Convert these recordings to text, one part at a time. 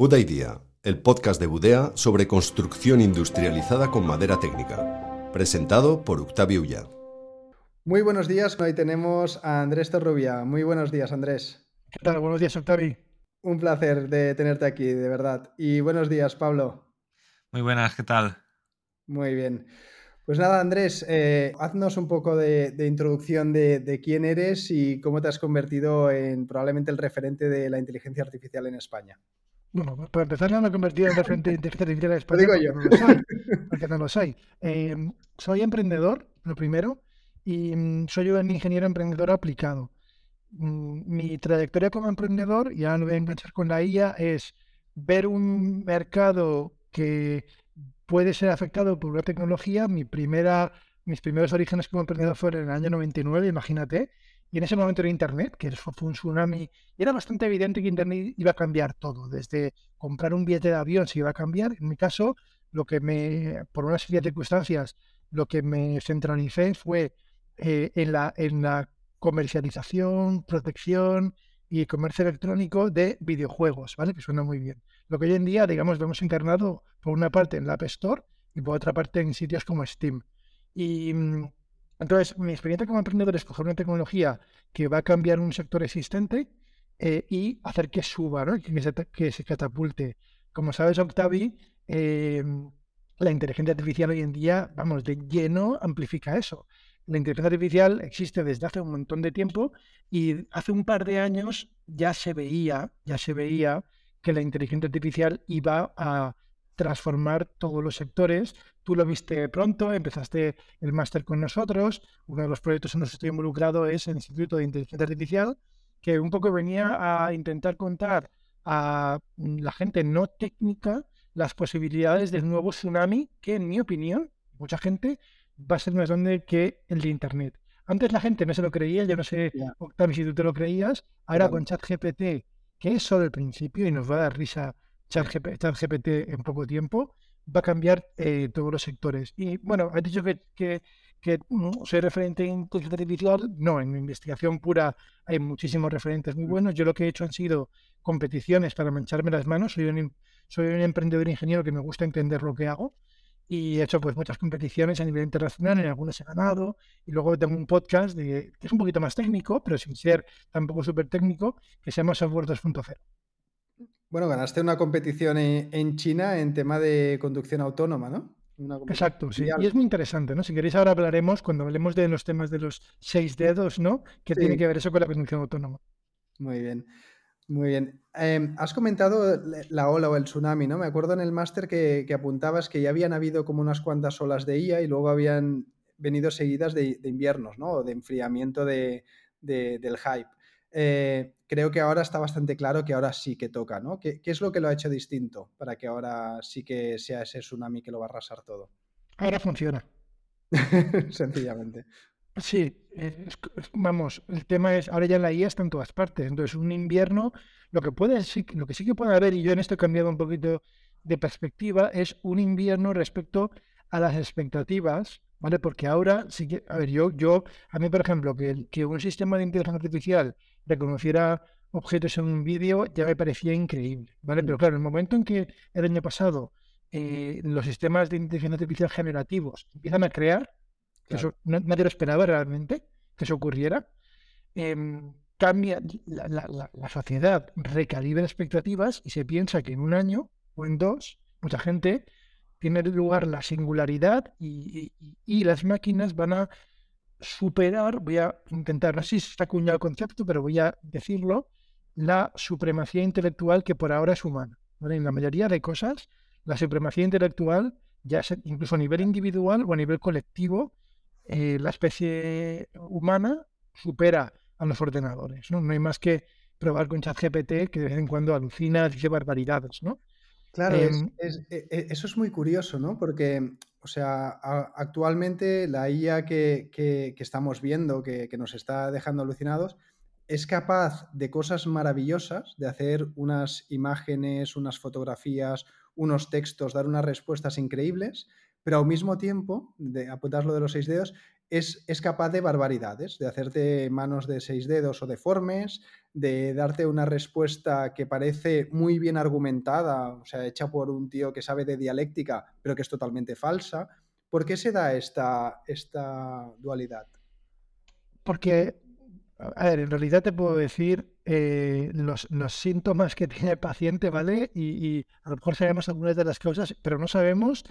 Buda Idea, el podcast de Budea sobre construcción industrializada con madera técnica. Presentado por Octavio Ulla. Muy buenos días, hoy tenemos a Andrés Torrubia. Muy buenos días, Andrés. ¿Qué tal? Buenos días, Octavio. Un placer de tenerte aquí, de verdad. Y buenos días, Pablo. Muy buenas, ¿qué tal? Muy bien. Pues nada, Andrés, eh, haznos un poco de, introducción de, quién eres y cómo te has convertido en probablemente el referente de la inteligencia artificial en España. Bueno, pues para empezar, no me he convertido en referente de inteligencia artificial en España. Lo digo yo. No lo soy, porque no lo soy. Eh, soy emprendedor, lo primero, y mm, soy un ingeniero emprendedor aplicado. Mm, mi trayectoria como emprendedor, ya no voy a enganchar con la IA, es ver un mercado que puede ser afectado por una tecnología. Mi primera, mis primeros orígenes como emprendedor fueron en el año 99, imagínate. Y en ese momento era Internet, que fue un tsunami, y era bastante evidente que Internet iba a cambiar todo. Desde comprar un billete de avión se iba a cambiar. En mi caso, lo que me, por una serie de circunstancias, lo que me centralicé fue eh, en, la, en la comercialización, protección y comercio electrónico de videojuegos, ¿vale? Que suena muy bien. Lo que hoy en día, digamos, lo hemos encarnado por una parte en la App Store y por otra parte en sitios como Steam. Y mm, entonces, mi experiencia como emprendedor es coger una tecnología que va a cambiar un sector existente eh, y hacer que suba, ¿no? que, se, catapulte. Como sabes, Octavi, eh, la inteligencia artificial hoy en día, vamos, de lleno amplifica eso la inteligencia artificial existe desde hace un montón de tiempo y hace un par de años ya se veía, ya se veía que la inteligencia artificial iba a transformar todos los sectores. Tú lo viste pronto, empezaste el máster con nosotros. Uno de los proyectos en los que estoy involucrado es el Instituto de Inteligencia Artificial, que un poco venía a intentar contar a la gente no técnica las posibilidades del nuevo tsunami que, en mi opinión, mucha gente va a ser más grande que el de Internet. Antes la gente no se lo creía, yo no sé, Octavio, si tú te lo creías. Ahora con ChatGPT, que es solo el principio y nos va a dar risa ChatGPT en poco tiempo, va a cambiar eh, todos los sectores. Y bueno, has dicho que, que, que soy referente en inteligencia artificial. No, en investigación pura hay muchísimos referentes muy mm. buenos. Yo lo que he hecho han sido competiciones para mancharme las manos. Soy un, soy un emprendedor ingeniero que me gusta entender lo que hago y he hecho pues muchas competiciones a nivel internacional, en algunas he ganado, y luego tengo un podcast de, que es un poquito más técnico, pero sin ser tampoco súper técnico, que se llama Software 2.0. Bueno, ganaste una competición en China en tema de conducción autónoma, ¿no? Exacto, sí. Y es muy interesante, ¿no? Si queréis ahora hablaremos, cuando hablemos de los temas de los seis dedos, ¿no? Que tiene que ver eso con la conducción autónoma. Muy bien. Muy bien. Em, has comentado la ola o el tsunami, ¿no? Me acuerdo en el máster que, apuntabas que ya habían habido como unas cuantas olas de IA y luego habían venido seguidas de, inviernos, ¿no? O de enfriamiento del hype. Eh, creo que ahora está bastante claro que ahora sí que toca, ¿no? ¿Qué, ¿Qué, es lo que lo ha hecho distinto para que ahora sí que sea ese tsunami que lo va a arrasar todo? Ahora funciona. Sencillamente. Sí, vamos, el tema es, ahora ya la IA está en todas partes, entonces un invierno, lo que puede lo que sí que puede haber, y yo en esto he cambiado un poquito de perspectiva, es un invierno respecto a las expectativas, ¿vale? Porque ahora sí que, a ver, yo, yo, a mí, por ejemplo, que, que un sistema de inteligencia artificial reconociera objetos en un vídeo ya me parecía increíble, ¿vale? Pero mm. claro, el momento en que el año pasado eh, los sistemas de inteligencia artificial generativos empiezan a crear, eso nadie lo esperaba realmente que eso ocurriera. Em, cambia la, sociedad, recalibra expectativas y se piensa que en un año o en dos, mucha gente tiene lugar la singularidad y, las máquinas van a superar, voy a intentar, no sé si está acuñado el concepto, pero voy a decirlo, la supremacía intelectual que por ahora es humana. En la mayoría de cosas, la supremacía intelectual, ya sea incluso a nivel individual o a nivel colectivo, eh, la especie humana supera a los ordenadores. ¿no? no hay más que probar con ChatGPT que de vez en cuando alucina, dice barbaridades, ¿no? Claro, em, e, e, eso es muy curioso, ¿no? Porque, o sea, actualmente la IA que, estamos viendo, que, que, nos está dejando alucinados, es capaz de cosas maravillosas, de hacer unas imágenes, unas fotografías, unos textos, dar unas respuestas increíbles, pero al mismo tiempo, de, apuntas lo de los seis dedos, es, es, capaz de barbaridades, de hacerte manos de seis dedos o deformes, de darte una respuesta que parece muy bien argumentada, o sea, hecha por un tío que sabe de dialéctica, pero que es totalmente falsa. ¿Por qué se da esta, esta dualidad? Porque, a ver, en realidad te puedo decir eh, los, síntomas que tiene el paciente, ¿vale? Y, a lo mejor sabemos algunas de las causas, pero no sabemos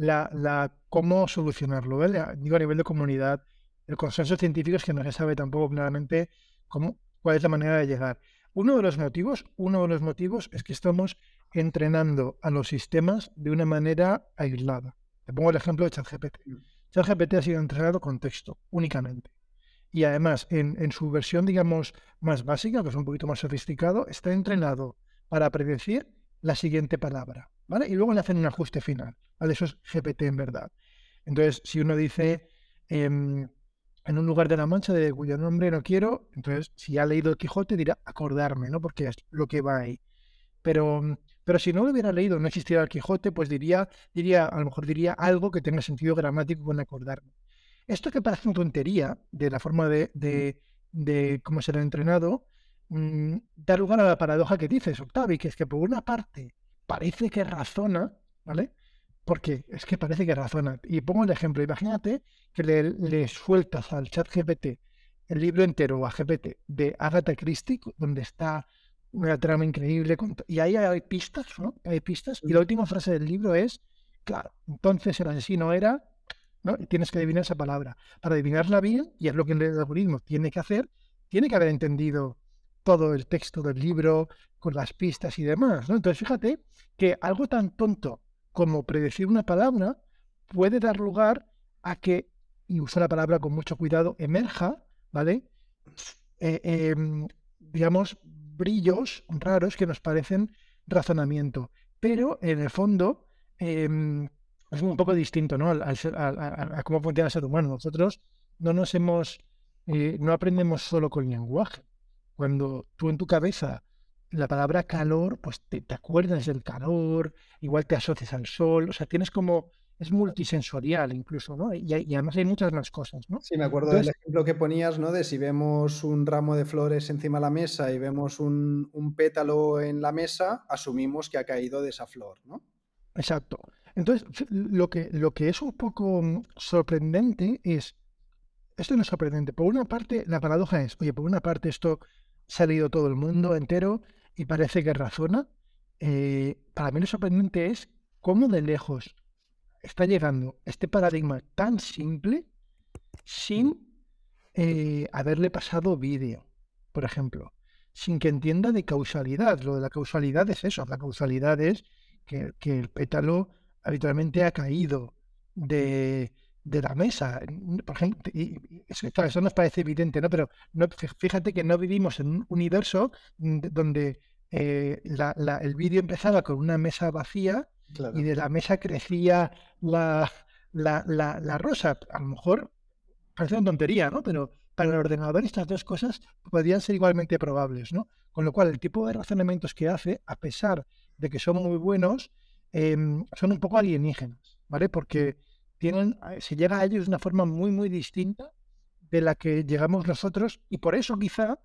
la, la cómo solucionarlo, ¿vale? Digo a nivel de comunidad. El consenso científico es que no se sabe tampoco claramente cómo, cuál es la manera de llegar. Uno de los motivos, uno de los motivos es que estamos entrenando a los sistemas de una manera aislada. Te pongo el ejemplo de ChatGPT. Mm. ChatGPT ha sido entrenado con texto únicamente. Y además, en, su versión, digamos, más básica, que es un poquito más sofisticado, está entrenado para predecir la siguiente palabra. ¿Vale? Y luego le hacen un ajuste final. ¿vale? Eso es GPT en verdad. Entonces, si uno dice em, en un lugar de la mancha de cuyo nombre no quiero, entonces si ha leído el Quijote dirá acordarme, ¿no? Porque es lo que va ahí. Pero pero si no lo hubiera leído, no existiera el Quijote, pues diría, diría, a lo mejor diría algo que tenga sentido gramático con acordarme. Esto que parece una tontería de la forma de, de, cómo se ha entrenado, mm, da lugar a la paradoja que dices, Octavi, que es que por una parte parece que razona, ¿vale? Porque es que parece que razona. Y pongo el ejemplo, imagínate que le, le sueltas al chat GPT el libro entero a GPT de Agatha Christie, donde está una trama increíble. Y ahí hay pistas, ¿no? Hay pistas. Y la última frase del libro es, claro, entonces el asesino era, ¿no? Y tienes que adivinar esa palabra. Para adivinarla bien, y es lo que el algoritmo tiene que hacer, tiene que haber entendido todo el texto del libro con las pistas y demás, ¿no? Entonces fíjate que algo tan tonto como predecir una palabra puede dar lugar a que, y uso la palabra con mucho cuidado, emerja, ¿vale? Eh, em, digamos, brillos raros que nos parecen razonamiento. Pero en el fondo em, es un poco distinto ¿no? a, cómo funciona el ser humano. Nosotros no nos hemos, eh, no aprendemos solo con lenguaje. Cuando tú en tu cabeza la palabra calor, pues te, te acuerdas del calor, igual te asocias al sol, o sea, tienes como es multisensorial incluso, ¿no? Y, además hay muchas más cosas, ¿no? Sí, me acuerdo del ejemplo que ponías, ¿no? De si vemos un ramo de flores encima de la mesa y vemos un, pétalo en la mesa, asumimos que ha caído de esa flor, ¿no? Exacto. Entonces, lo que, lo que es un poco mm, sorprendente es, esto no es sorprendente, por una parte la paradoja es, oye, por una parte esto se ha leído todo el mundo entero y parece que razona, eh, para mí lo sorprendente es cómo de lejos está llegando este paradigma tan simple sin eh, haberle pasado vídeo, por ejemplo, sin que entienda de causalidad. Lo de la causalidad es eso, la causalidad es que, el pétalo habitualmente ha caído de, la mesa. Por ejemplo, y eso, nos parece evidente, ¿no? Pero no, fíjate que no vivimos en un universo donde eh, el vídeo empezaba con una mesa vacía y de la mesa crecía la, la, la, rosa. A lo mejor parece una tontería, ¿no? Pero para el ordenador estas dos cosas podrían ser igualmente probables, ¿no? Con lo cual, el tipo de razonamientos que hace, a pesar de que son muy buenos, em, son un poco alienígenas, ¿vale? Porque tienen, eh, se llega a ellos de una forma muy, muy distinta de la que llegamos nosotros y por eso quizá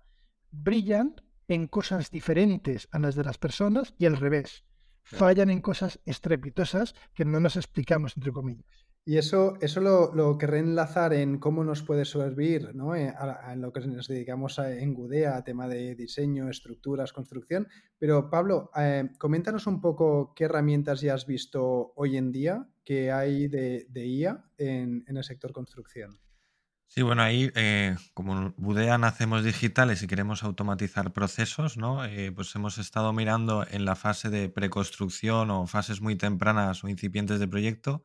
brillan en cosas diferentes a las de las personas y al revés fallan en cosas estrepitosas que no nos explicamos, entre comillas. Y eso, eso lo, lo querré enlazar en cómo nos puede servir ¿no? Eh, en, lo que nos dedicamos en Gudea, tema de diseño, estructuras, construcción. Pero Pablo, eh, coméntanos un poco qué herramientas ya has visto hoy en día que hay de, de IA en, en el sector construcción. Sí, bueno, ahí eh, como Budean hacemos digitales y queremos automatizar procesos, ¿no? Pues hemos estado mirando en la fase de preconstrucción o fases muy tempranas o incipientes de proyecto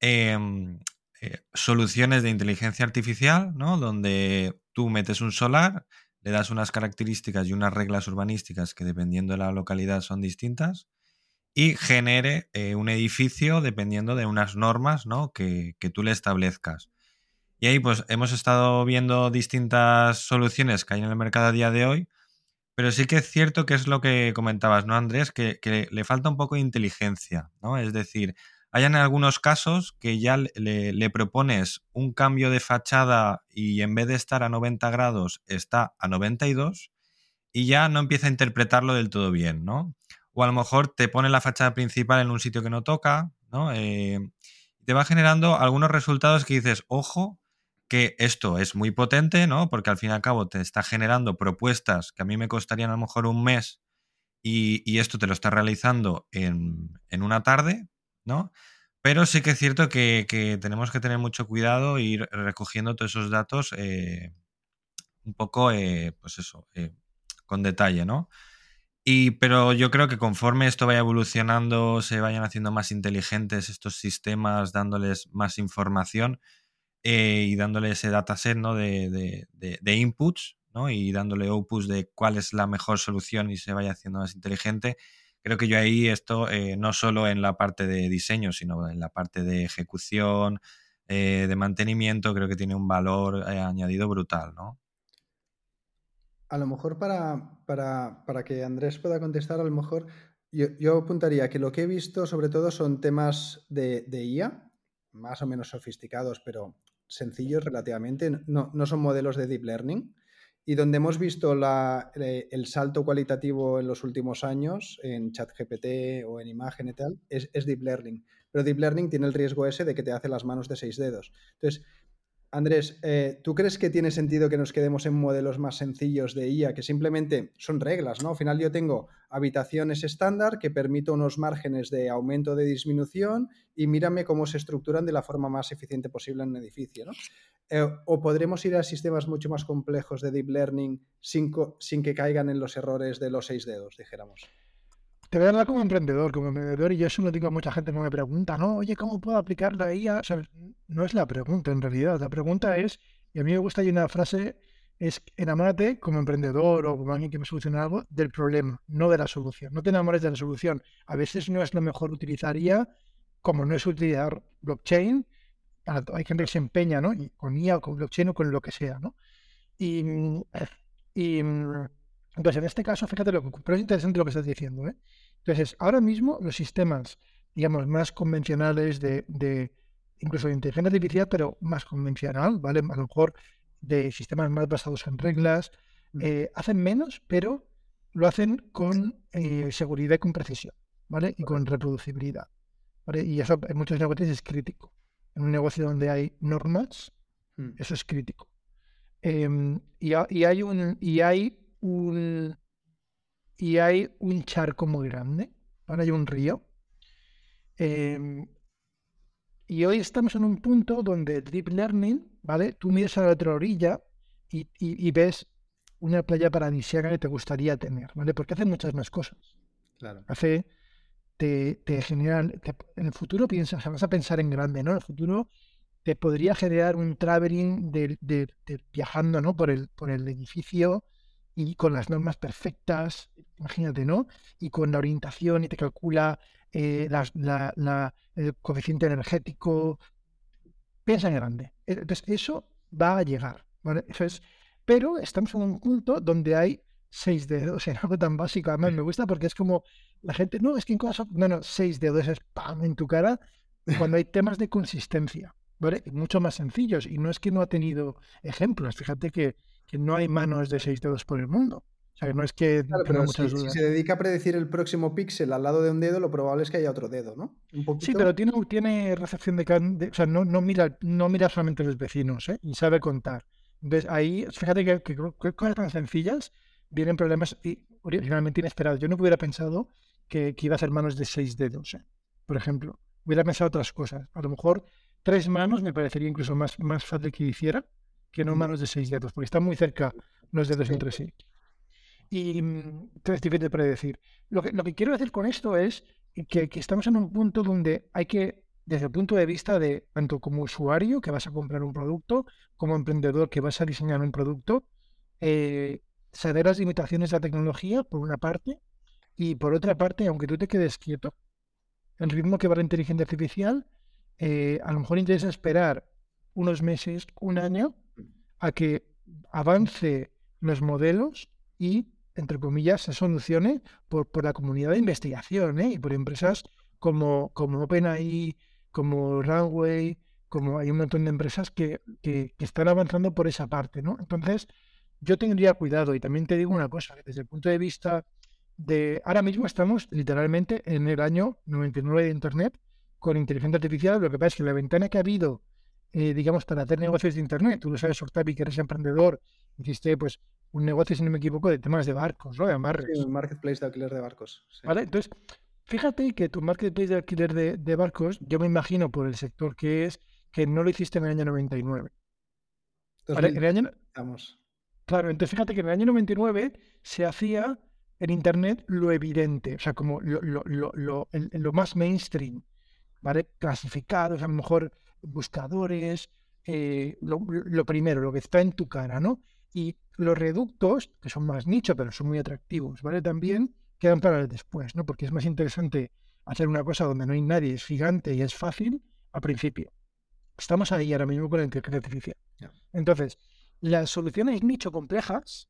em, eh, soluciones de inteligencia artificial, ¿no? Donde tú metes un solar, le das unas características y unas reglas urbanísticas que dependiendo de la localidad son distintas y genere un edificio dependiendo de unas normas, ¿no? que, que tú le establezcas. Y ahí pues hemos estado viendo distintas soluciones que hay en el mercado a día de hoy, pero sí que es cierto que es lo que comentabas, ¿no, Andrés? Que, le falta un poco de inteligencia, ¿no? Es decir, hay en algunos casos que ya le, propones un cambio de fachada y en vez de estar a 90 grados está a 92 y ya no empieza a interpretarlo del todo bien, ¿no? O a lo mejor te pone la fachada principal en un sitio que no toca, ¿no? Eh, te va generando algunos resultados que dices, ojo, que esto es muy potente, ¿no? Porque al fin y al cabo te está generando propuestas que a mí me costarían a lo mejor un mes y, esto te lo está realizando en, una tarde, ¿no? Pero sí que es cierto que, tenemos que tener mucho cuidado e ir recogiendo todos esos datos eh, un poco, eh, pues eso, eh, con detalle, ¿no? Y, pero yo creo que conforme esto vaya evolucionando, se vayan haciendo más inteligentes estos sistemas, dándoles más información y dándole ese dataset ¿no? de, de inputs, y dándole opus de cuál es la mejor solución y se vaya haciendo más inteligente. Creo que yo ahí esto, eh, no solo en la parte de diseño, sino en la parte de ejecución, eh, de mantenimiento, creo que tiene un valor eh, añadido brutal, ¿no? A lo mejor para, para, que Andrés pueda contestar, a lo mejor yo, apuntaría que lo que he visto sobre todo son temas de, de IA, más o menos sofisticados, pero sencillos relativamente, no, no son modelos de deep learning y donde hemos visto eh, el salto cualitativo en los últimos años, en ChatGPT o en imagen y tal, es, es, Deep Learning. Pero Deep Learning tiene el riesgo ese de que te hace las manos de seis dedos. Entonces, Andrés, eh, ¿tú crees que tiene sentido que nos quedemos en modelos más sencillos de IA, que simplemente son reglas, ¿no? Al final yo tengo habitaciones estándar que permito unos márgenes de aumento de disminución y mírame cómo se estructuran de la forma más eficiente posible en un edificio, ¿no? Eh, o podremos ir a sistemas mucho más complejos de deep learning sin que caigan en los errores de los seis dedos, dijéramos. Te voy a hablar como emprendedor, como emprendedor, y yo eso lo digo a mucha gente que me pregunta, ¿no? Oye, ¿cómo puedo aplicar la IA? no es la pregunta en realidad. La pregunta es, y a mí me gusta, hay una frase, es enamórate como emprendedor o como alguien que me solucione algo del problema, no de la solución. No te enamores de la solución. A veces no es lo mejor utilizar IA, como no es utilizar blockchain. Hay gente que se empeña, ¿no? con IA o con blockchain o con lo que sea, ¿no? Y, y entonces, en este caso, fíjate lo que pero es interesante lo que estás diciendo, ¿eh? Entonces, ahora mismo los sistemas, digamos, más convencionales de, incluso de inteligencia artificial, pero más convencional, ¿vale? A lo mejor de sistemas más basados en reglas, mm. eh, hacen menos, pero lo hacen con eh, seguridad y con precisión, ¿vale? Y con reproducibilidad. ¿vale? Y eso en muchos negocios es crítico. En un negocio donde hay normas, mm. eso es crítico. Em, y, y, hay un, y hay un y hay un charco muy grande, hay un río. Em, y hoy estamos en un punto donde el deep learning, ¿vale? Tú miras a la otra orilla y, ves una playa paradisíaca que te gustaría tener, ¿vale? Porque hace muchas más cosas. Claro. Hace, te, te genera, en el futuro piensas, vas a pensar en grande, ¿no? En el futuro te podría generar un traveling de, de, viajando, ¿no? Por el, por el edificio y con las normas perfectas, imagínate, ¿no? Y con la orientación y te calcula eh, la, el coeficiente energético. Piensa en grande. E, entonces, eso va a llegar, ¿vale? Eso es, pero estamos en un punto donde hay seis dedos en algo tan básico. Además, me gusta porque es como la gente, no, es que en cosas, no, no, seis dedos es ¡pam! en tu cara cuando hay temas de consistencia, ¿vale? Mucho más sencillos. Y no es que no ha tenido ejemplos. Fíjate que que no hay manos de seis dedos por el mundo. O sea, que no es que pero si, se dedica a predecir el próximo píxel al lado de un dedo, lo probable es que haya otro dedo, ¿no? Sí, pero tiene, tiene recepción de, O sea, no, no, mira, no mira solamente a los vecinos, ¿eh? Y sabe contar. Entonces, ahí, fíjate que, que, cosas tan sencillas vienen problemas y, originalmente inesperados. Yo no hubiera pensado que, iba a ser manos de seis dedos, ¿eh? por ejemplo. Hubiera pensado otras cosas. A lo mejor tres manos me parecería incluso más, más fácil que hiciera que no manos de seis dedos, porque están muy cerca los dedos entre sí. Y entonces difícil de predecir. Lo que, lo que quiero decir con esto es que, estamos en un punto donde hay que, desde el punto de vista de tanto como usuario que vas a comprar un producto, como emprendedor que vas a diseñar un producto, eh, saber las limitaciones de la tecnología, por una parte, y por otra parte, aunque tú te quedes quieto, el ritmo que va la inteligencia artificial, eh, a lo mejor interesa esperar unos meses, un año, a que avance los modelos y, entre comillas, se solucione por, por la comunidad de investigación ¿eh? y por empresas como, como OpenAI, como Runway, como hay un montón de empresas que, que, están avanzando por esa parte, ¿no? Entonces, yo tendría cuidado y también te digo una cosa, desde el punto de vista de, ahora mismo estamos literalmente en el año 99 de Internet con inteligencia artificial, lo que pasa es que la ventana que ha habido, eh, digamos, para hacer negocios de Internet, tú lo sabes, Octavi, que eres emprendedor, hiciste pues un negocio, si no me equivoco, de temas de barcos, ¿no? De Sí, un marketplace de alquiler de barcos. ¿Vale? Entonces, fíjate que tu marketplace de alquiler de, barcos, yo me imagino por el sector que es, que no lo hiciste en el año 99. ¿Vale? En el año... Claro, entonces fíjate que en el año 99 se hacía en Internet lo evidente, o sea, como lo, lo, lo, lo más mainstream, ¿vale? Clasificados, a lo mejor buscadores, eh, lo, primero, lo que está en tu cara, ¿no? Y los reductos, que son más nicho, pero son muy atractivos, ¿vale? También quedan para el después, ¿no? Porque es más interesante hacer una cosa donde no hay nadie, es gigante y es fácil al principio. Estamos ahí ahora mismo con la inteligencia artificial. Entonces, las soluciones nicho complejas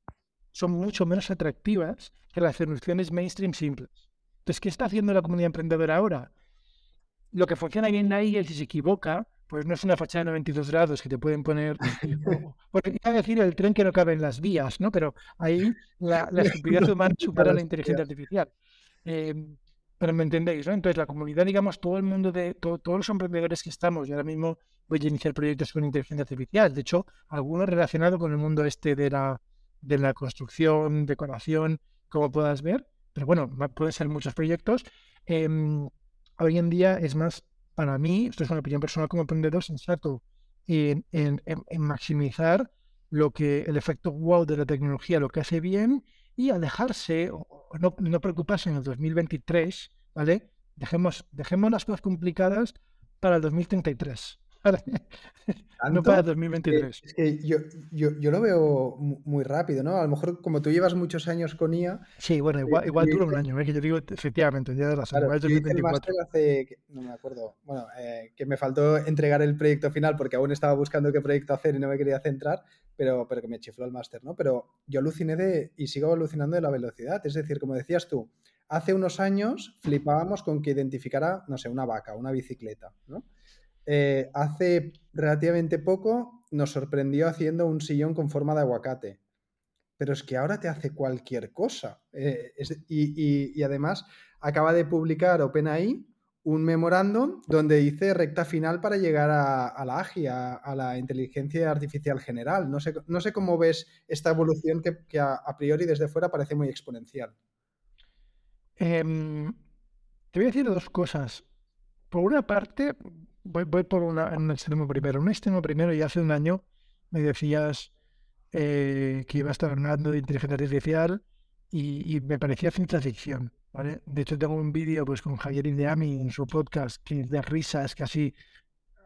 son mucho menos atractivas que las soluciones mainstream simples. Entonces, ¿qué está haciendo la comunidad emprendedora ahora? Lo que funciona bien ahí es si se equivoca, pues no es una fachada de 92 grados que te pueden poner. Porque iba a decir el tren que no cabe en las vías, ¿no? Pero ahí la, la estupidez humana supera la inteligencia artificial. Em, pero me entendéis, ¿no? Entonces, la comunidad, digamos, todo el mundo de todos los emprendedores que estamos, y ahora mismo voy a iniciar proyectos con inteligencia artificial. De hecho, algunos relacionados con el mundo este de la, de la construcción, decoración, como puedas ver. Pero bueno, pueden ser muchos proyectos. Em, hoy en día es más para mí, esto es una opinión personal como emprendedor, sensato en, maximizar lo que el efecto wow de la tecnología, lo que hace bien, y alejarse o, no, no, preocuparse en el 2023, ¿vale? Dejemos, dejemos las cosas complicadas para el 2033. No para 2023. Es que yo, yo, yo, lo veo muy rápido, ¿no? A lo mejor como tú llevas muchos años con IA... Sí, bueno, igual, igual dura un año, ¿eh? que yo digo efectivamente, día de la claro, el hace, no me acuerdo, bueno, eh, que me faltó entregar el proyecto final porque aún estaba buscando qué proyecto hacer y no me quería centrar, pero, pero que me chifló el máster, ¿no? Pero yo aluciné de, y sigo alucinando de la velocidad, es decir, como decías tú, hace unos años flipábamos con que identificara, no sé, una vaca, una bicicleta, ¿no? Eh, hace relativamente poco nos sorprendió haciendo un sillón con forma de aguacate. Pero es que ahora te hace cualquier cosa. Eh, y, además acaba de publicar OpenAI un memorándum donde dice recta final para llegar a, la AGI, a, la inteligencia artificial general. No sé, no sé cómo ves esta evolución que, a, priori desde fuera parece muy exponencial. Em, te voy a decir dos cosas. Por una parte, voy, por un extremo primero. Un extremo primero, y hace un año me decías eh, que iba a estar hablando de inteligencia artificial y, me parecía ciencia ficción. ¿vale? De hecho, tengo un vídeo pues, con Javier Indeami en su podcast que es de risa, es casi,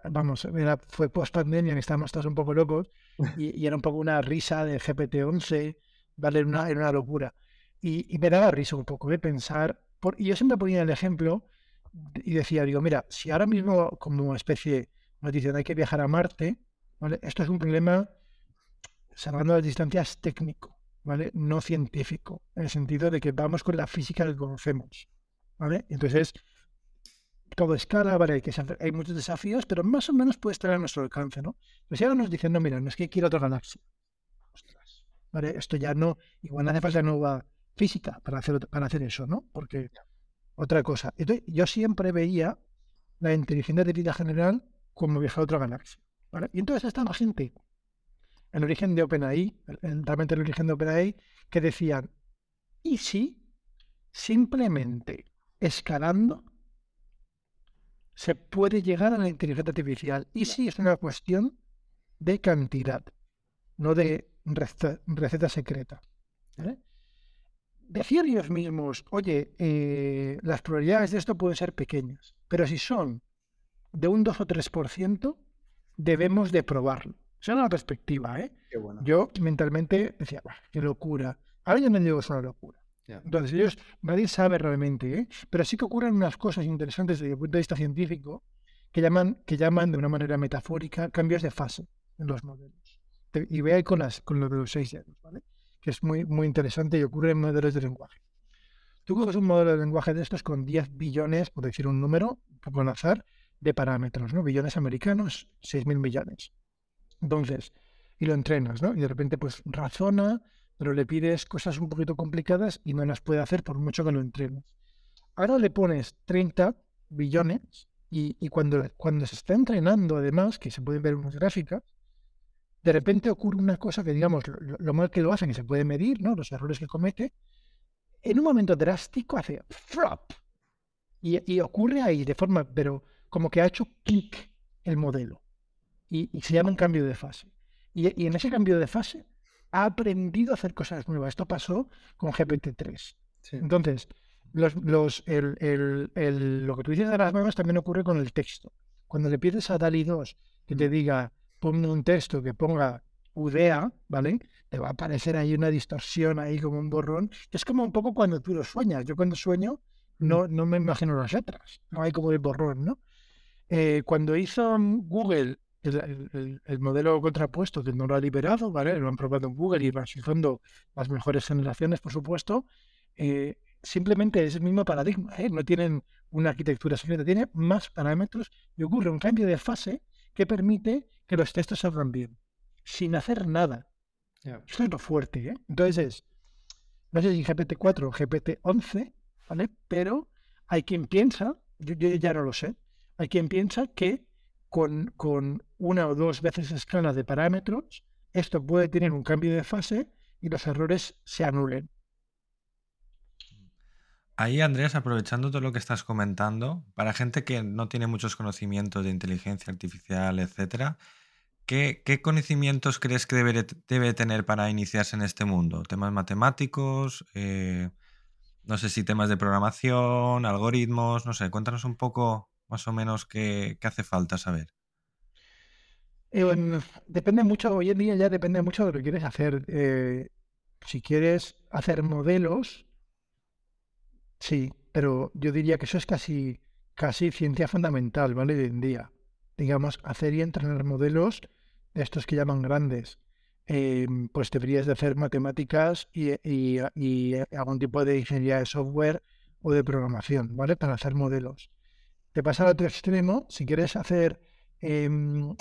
vamos, era, fue post pandemia, que estábamos todos un poco locos y, era un poco una risa de GPT-11, ¿vale? Era una, era una locura. Y, y, me daba risa un poco de pensar, por, y yo siempre ponía el ejemplo y decía, digo, mira, si ahora mismo como especie nos dicen hay que viajar a Marte, ¿vale? Esto es un problema, salvando las distancias, técnico, ¿vale? No científico, en el sentido de que vamos con la física que conocemos, ¿vale? Entonces, todo es cara, ¿vale? Hay, que hay muchos desafíos, pero más o menos puede estar a nuestro alcance, ¿no? Pues ahora nos dicen, no, mira, no es que quiero otra galaxia. Ostras, ¿vale? Esto ya no, igual hace falta nueva física para hacer, para hacer eso, ¿no? Porque otra cosa. Yo siempre veía la inteligencia artificial general como viajar a otra galaxia. Y entonces estaba gente, el origen de OpenAI, realmente el origen de OpenAI, que decían, ¿y si simplemente escalando se puede llegar a la inteligencia artificial? ¿Y si es una cuestión de cantidad, no de receta, secreta? Decían ellos mismos, oye, eh, las probabilidades de esto pueden ser pequeñas, pero si son de un 2 o 3%, debemos de probarlo. Esa era la perspectiva, ¿eh? Yo mentalmente decía, qué locura. Ahora ya no digo que es una locura. Entonces, ellos, nadie sabe realmente, ¿eh? Pero sí que ocurren unas cosas interesantes desde el punto de vista científico que llaman, que llaman de una manera metafórica cambios de fase en los modelos. Y ve ahí con, las, con lo de los seis dedos, ¿vale? Que es muy, muy interesante y ocurre en modelos de lenguaje. Tú coges un modelo de lenguaje de estos con 10 billones, por decir un número, al azar, de parámetros, ¿no? Billones americanos, 6.000 millones. Entonces, y lo entrenas, ¿no? Y de repente, pues razona, pero le pides cosas un poquito complicadas y no las puede hacer por mucho que lo entrenes. Ahora le pones 30 billones y, cuando, cuando se está entrenando, además, que se pueden ver unas gráficas, de repente ocurre una cosa que, digamos, lo, mal que lo hacen, que se puede medir, ¿no? Los errores que comete, en un momento drástico hace flop. Y, ocurre ahí de forma, pero como que ha hecho clic el modelo. Y, se llama un cambio de fase. Y, en ese cambio de fase ha aprendido a hacer cosas nuevas. Esto pasó con GPT-3. Entonces, los, los, el, el, lo que tú dices de las nuevas también ocurre con el texto. Cuando le pides a DALI 2 que te diga, ponme un texto que ponga UDEA, ¿vale? Te va a aparecer ahí una distorsión, ahí como un borrón. Es como un poco cuando tú lo sueñas. Yo cuando sueño no, no me imagino las letras. No hay como el borrón, ¿no? Eh, cuando hizo Google el, el, modelo contrapuesto, que no lo ha liberado, ¿vale? Lo han probado en Google y van usando las mejores generaciones, por supuesto. Eh, simplemente es el mismo paradigma, ¿eh? no tienen una arquitectura secreta, tiene más parámetros y ocurre un cambio de fase que permite que los textos salgan bien, sin hacer nada. Eso es lo fuerte. ¿eh? Entonces es, no sé si GPT-4 o GPT-11, ¿vale? Pero hay quien piensa, yo, ya no lo sé, hay quien piensa que con, con una o dos veces escala de parámetros, esto puede tener un cambio de fase y los errores se anulen. Ahí, Andrés, aprovechando todo lo que estás comentando, para gente que no tiene muchos conocimientos de inteligencia artificial, etcétera, ¿qué, conocimientos crees que debe, tener para iniciarse en este mundo? ¿Temas matemáticos? Eh, no sé si temas de programación, algoritmos, no sé, cuéntanos un poco más o menos qué, hace falta saber. Eh, depende mucho, hoy en día ya depende mucho de lo que quieres hacer. Eh, si quieres hacer modelos, Sí, pero yo diría que eso es casi, casi ciencia fundamental, ¿vale? Hoy en día. Digamos, hacer y entrenar modelos de estos que llaman grandes. Eh, pues deberías de hacer matemáticas y, algún tipo de ingeniería de software o de programación, ¿vale? Para hacer modelos. Te pasa al otro extremo, si quieres hacer, em,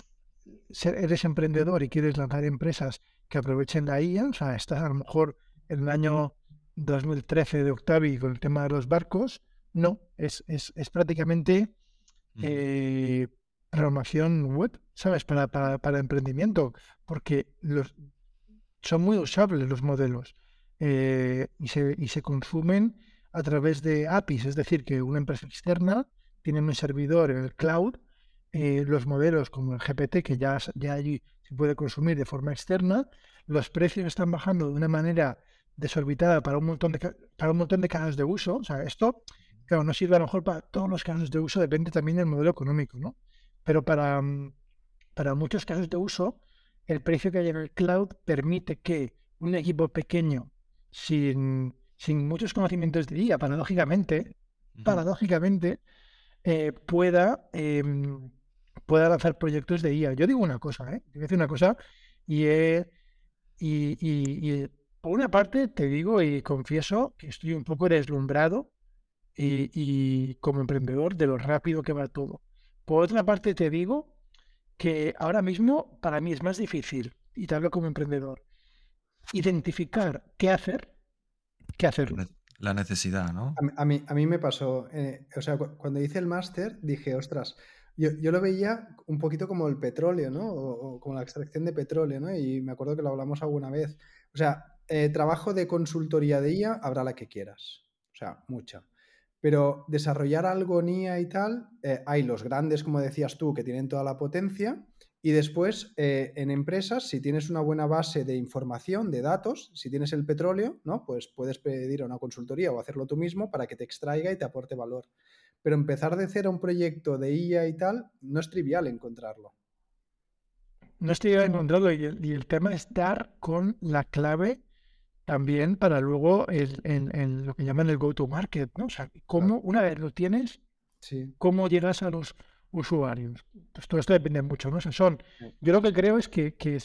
eres emprendedor y quieres lanzar empresas que aprovechen la IA, o sea, estás a lo mejor en el año 2013 de Octavi con el tema de los barcos, no, es, es, es prácticamente eh, programación web, ¿sabes? Para, para, para, emprendimiento, porque los, son muy usables los modelos eh, y, se, y se consumen a través de APIs, es decir, que una empresa externa tiene un servidor en el cloud, eh, los modelos como el GPT, que ya, ya allí se puede consumir de forma externa, los precios están bajando de una manera desorbitada para un montón de, para un montón de casos de uso. O sea, esto, claro, no sirve a lo mejor para todos los casos de uso, depende también del modelo económico, ¿no? Pero para, mm, para muchos casos de uso, el precio que hay en el cloud permite que un equipo pequeño, sin, sin muchos conocimientos de IA, paradójicamente, paradójicamente, eh, pueda, em, pueda lanzar proyectos de IA. Yo digo una cosa, ¿eh? Yo voy a decir una cosa y, y, y, por una parte, te digo y confieso que estoy un poco deslumbrado y, como emprendedor de lo rápido que va todo. Por otra parte, te digo que ahora mismo para mí es más difícil, y te hablo como emprendedor, identificar qué hacer qué hacer. La necesidad, ¿no? A, mí, a mí me pasó, eh, o sea, cuando hice el máster dije, ostras, yo, yo, lo veía un poquito como el petróleo, ¿no? O, o, como la extracción de petróleo, ¿no? Y me acuerdo que lo hablamos alguna vez. O sea, eh, trabajo de consultoría de IA habrá la que quieras. O sea, mucha. Pero desarrollar algo en IA y tal, eh, hay los grandes, como decías tú, que tienen toda la potencia. Y después, eh, en empresas, si tienes una buena base de información, de datos, si tienes el petróleo, ¿no? Pues puedes pedir a una consultoría o hacerlo tú mismo para que te extraiga y te aporte valor. Pero empezar de cero un proyecto de IA y tal, no es trivial encontrarlo. No es trivial encontrarlo y el, y el tema es dar con la clave también para luego en, lo que llaman el go-to-market, ¿no? O sea, cómo, una vez lo tienes, cómo llegas a los usuarios. Pues todo esto depende mucho, ¿no? O son, yo lo que creo es que, que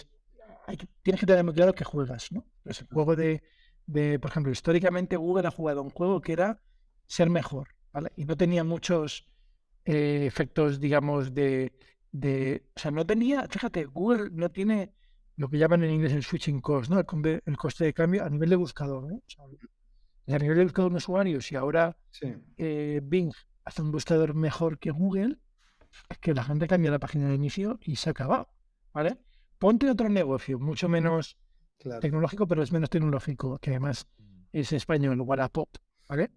tienes que tener muy claro que juegas, ¿no? Es el juego de, de, por ejemplo, históricamente Google ha jugado un juego que era ser mejor, ¿vale? Y no tenía muchos eh, efectos, digamos, de, de, O sea, no tenía, fíjate, Google no tiene lo que llaman en inglés el switching cost, ¿no? El, coste de cambio a nivel de buscador, ¿no? a nivel de buscador de usuarios y ahora eh, Bing hace un buscador mejor que Google, es que la gente cambia la página de inicio y se acaba, ¿vale? Ponte otro negocio, mucho menos tecnológico, pero es menos tecnológico, que además mm. es español, Wallapop, ¿vale?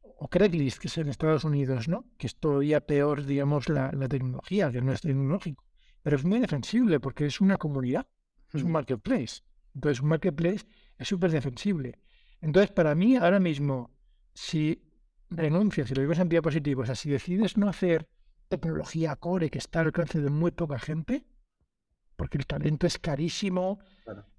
O Craigslist, que es en Estados Unidos, ¿no? Que es todavía peor, digamos, la, tecnología, que no es tecnológico. Pero es muy defensible porque es una comunidad, es un mm. marketplace. Entonces, un marketplace es súper defensible. Entonces, para mí, ahora mismo, si renuncias, si lo vemos en diapositivos, o sea, si decides no hacer tecnología core que está al alcance de muy poca gente, porque el talento es carísimo.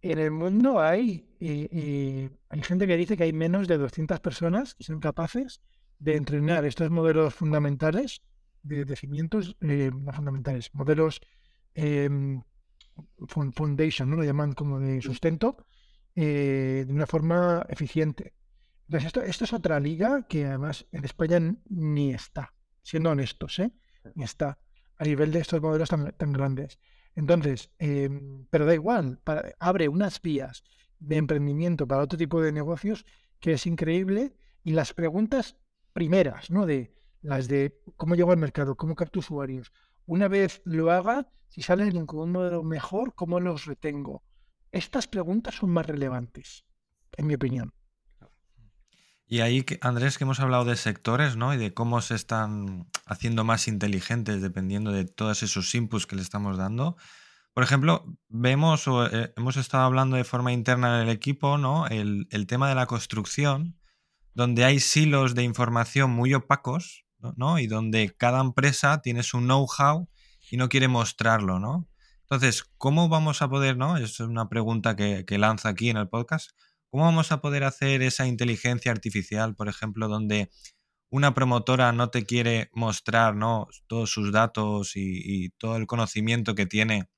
En el mundo hay, eh, eh, hay gente que dice que hay menos de 200 personas que son capaces de entrenar estos modelos fundamentales, de, cimientos eh, fundamentales, modelos em, foundation, ¿no? lo llaman como de sustento, de una forma eficiente. Entonces, esto, esto es otra liga que además en España ni está, siendo honestos, ¿eh? ni está a nivel de estos modelos tan, tan grandes. Entonces, em, pero da igual, abre unas vías de emprendimiento para otro tipo de negocios que es increíble y las preguntas primeras, ¿no? De las de cómo llego al mercado, cómo capto usuarios. Una vez lo haga, si salen con un modelo mejor, ¿cómo los retengo? Estas preguntas son más relevantes, en mi opinión. Y ahí, Andrés, que hemos hablado de sectores, ¿no? Y de cómo se están haciendo más inteligentes dependiendo de todos esos inputs que le estamos dando. Por ejemplo, vemos o eh, hemos estado hablando de forma interna en el equipo, ¿no? El, tema de la construcción, donde hay silos de información muy opacos, ¿no? Y donde cada empresa tiene su know-how y no quiere mostrarlo, ¿no? Entonces, ¿cómo vamos a poder, ¿no? Es una pregunta que, que lanzo aquí en el podcast. ¿Cómo vamos a poder hacer esa inteligencia artificial, por ejemplo, donde una promotora no te quiere mostrar ¿no? todos sus datos y, todo el conocimiento que tiene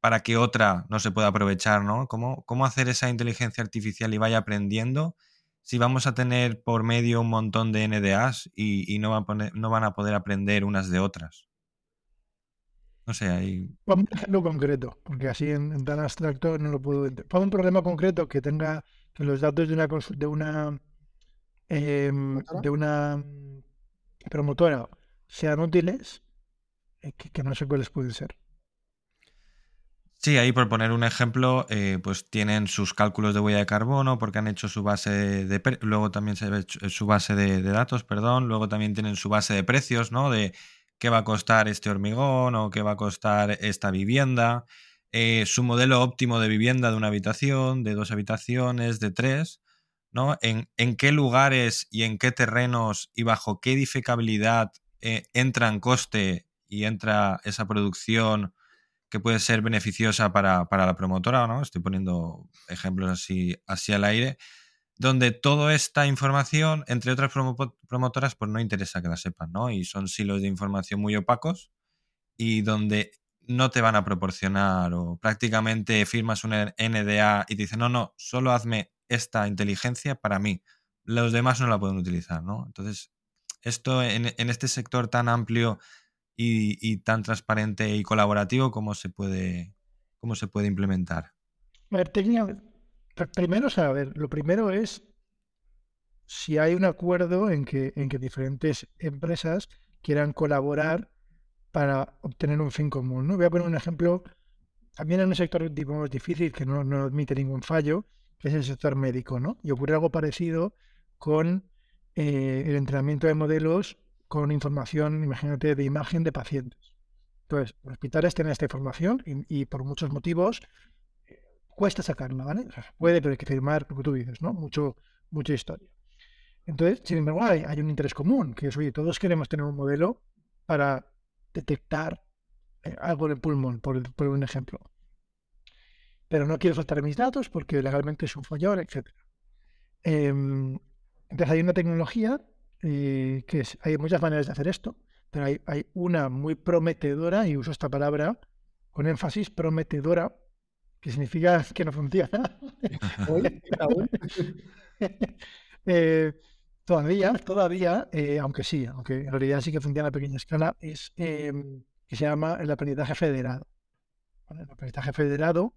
para que otra no se pueda aprovechar, ¿no? ¿Cómo, cómo hacer esa inteligencia artificial y vaya aprendiendo si vamos a tener por medio un montón de NDAs y, no, a no van a poder aprender unas de otras? No sé, ahí. Pon un ejemplo concreto, porque así en, tan abstracto no lo puedo entender. Pon un problema concreto que tenga que los datos de una de una em, de una promotora sean útiles, eh, que, no sé cuáles pueden ser. Sí, ahí por poner un ejemplo, eh, pues tienen sus cálculos de huella de carbono porque han hecho su base de, luego también su base de, de, datos, perdón, luego también tienen su base de precios, ¿no? De qué va a costar este hormigón o qué va a costar esta vivienda. Eh, su modelo óptimo de vivienda de una habitación, de dos habitaciones, de tres, ¿no? En, qué lugares y en qué terrenos y bajo qué edificabilidad eh, entra en coste y entra esa producción que puede ser beneficiosa para, la promotora, ¿no? Estoy poniendo ejemplos así, así al aire, donde toda esta información, entre otras promotoras, pues no interesa que la sepan, ¿no? Y son silos de información muy opacos y donde no te van a proporcionar o prácticamente firmas un NDA y te dicen, no, no, solo hazme esta inteligencia para mí. Los demás no la pueden utilizar, ¿no? Entonces, esto en, este sector tan amplio y, tan transparente y colaborativo, ¿cómo se puede, cómo se puede implementar? A ver, primero, a ver, lo primero es si hay un acuerdo en que, en que diferentes empresas quieran colaborar para obtener un fin común. ¿no? Voy a poner un ejemplo también en un sector digamos, difícil que no, admite ningún fallo, que es el sector médico. ¿no? Y ocurre algo parecido con eh, el entrenamiento de modelos con información, imagínate, de imagen de pacientes. Entonces, los hospitales tienen esta información y, por muchos motivos eh, cuesta sacarla, ¿vale? puede, pero hay que firmar lo que tú dices, ¿no? Mucho, mucha historia. Entonces, sin embargo, hay, un interés común, que es, oye, todos queremos tener un modelo para detectar eh, algo en el pulmón, por, un ejemplo. Pero no quiero soltar mis datos porque legalmente es un follón, etc. Em, entonces hay una tecnología eh, que hay muchas maneras de hacer esto, pero hay, hay, una muy prometedora, y uso esta palabra con énfasis, prometedora, que significa que no funciona. Eh, todavía, todavía, eh, aunque sí, aunque en realidad sí que funciona a pequeña escala, es em, que se llama el aprendizaje federado. El aprendizaje federado